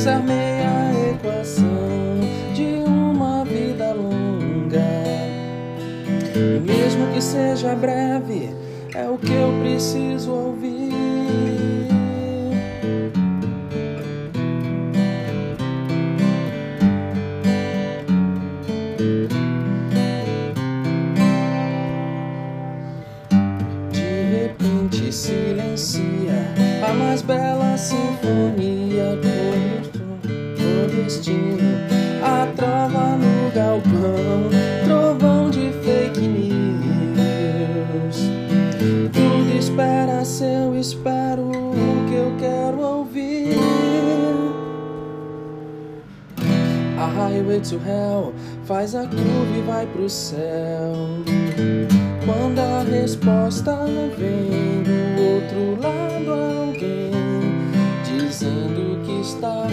desarmei a equação de uma vida longa. E mesmo que seja breve, é o que eu preciso ouvir. De repente silencia a mais bela sinfonia destino. A trova no galpão, trovão de fake news. Tudo espera se eu espero o que eu quero ouvir. A highway to hell faz a curva e vai pro céu. Quando a resposta vem do outro lado, alguém dizendo que está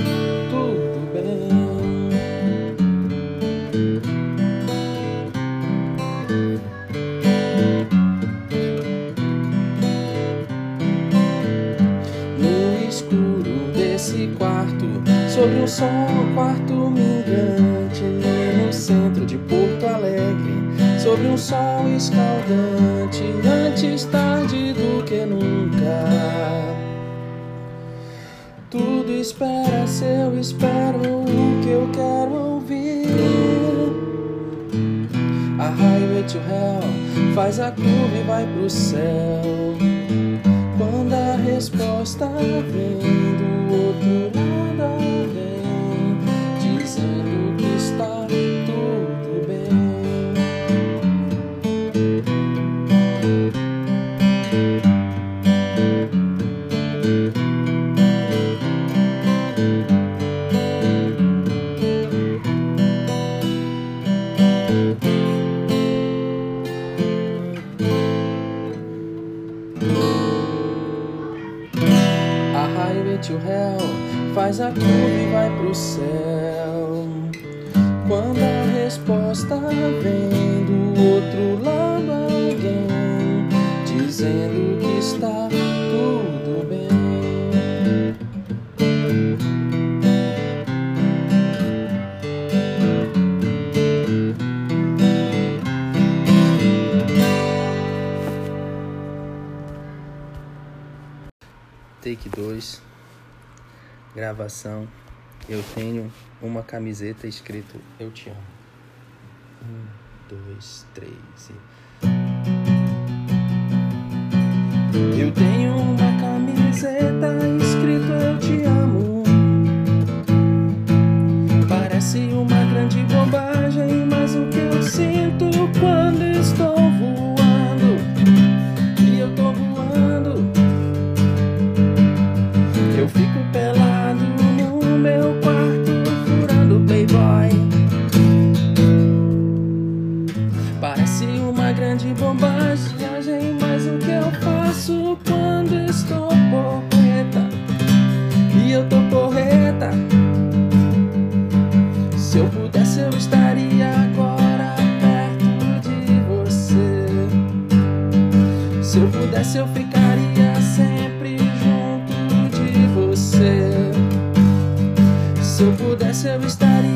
escuro desse quarto, sobre um sol, quarto minguante, no centro de Porto Alegre sobre um sol escaldante, antes tarde do que nunca. Tudo espera se eu espero o que eu quero ouvir. A highway to hell faz a curva e vai pro céu. Quando a resposta vem do outro lado, To hell faz a curva e vai pro céu. Quando a resposta vem do outro lado, alguém dizendo que está tudo bem. Take 2, gravação. Eu tenho uma camiseta escrito Eu te amo. Um, dois, três e. Eu tenho uma camiseta escrito Eu te amo. Parece uma quando estou porreta? E eu tô porreta. Se eu pudesse, eu estaria agora perto de você. Se eu pudesse, eu ficaria sempre junto de você. Se eu pudesse, eu estaria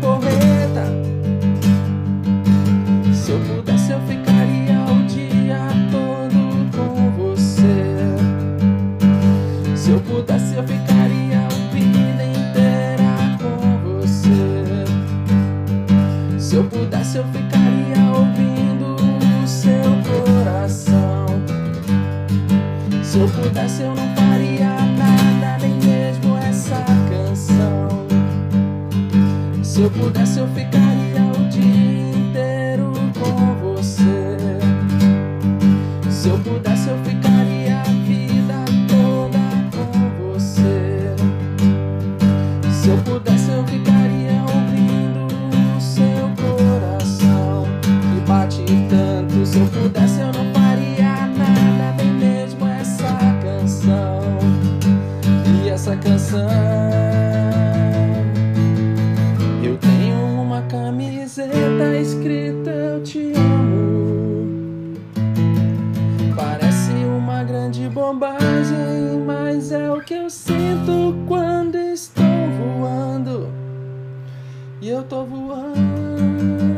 porreta. Eu pudesse, eu ficaria o dia inteiro com você. Se eu pudesse, eu ficaria a vida toda com você. Se eu pudesse, eu ficaria ouvindo o seu coração que bate tanto. Se eu pudesse, eu não camiseta escrita Eu te amo. Parece uma grande bobagem, mas é o que eu sinto quando estou voando. E eu tô voando.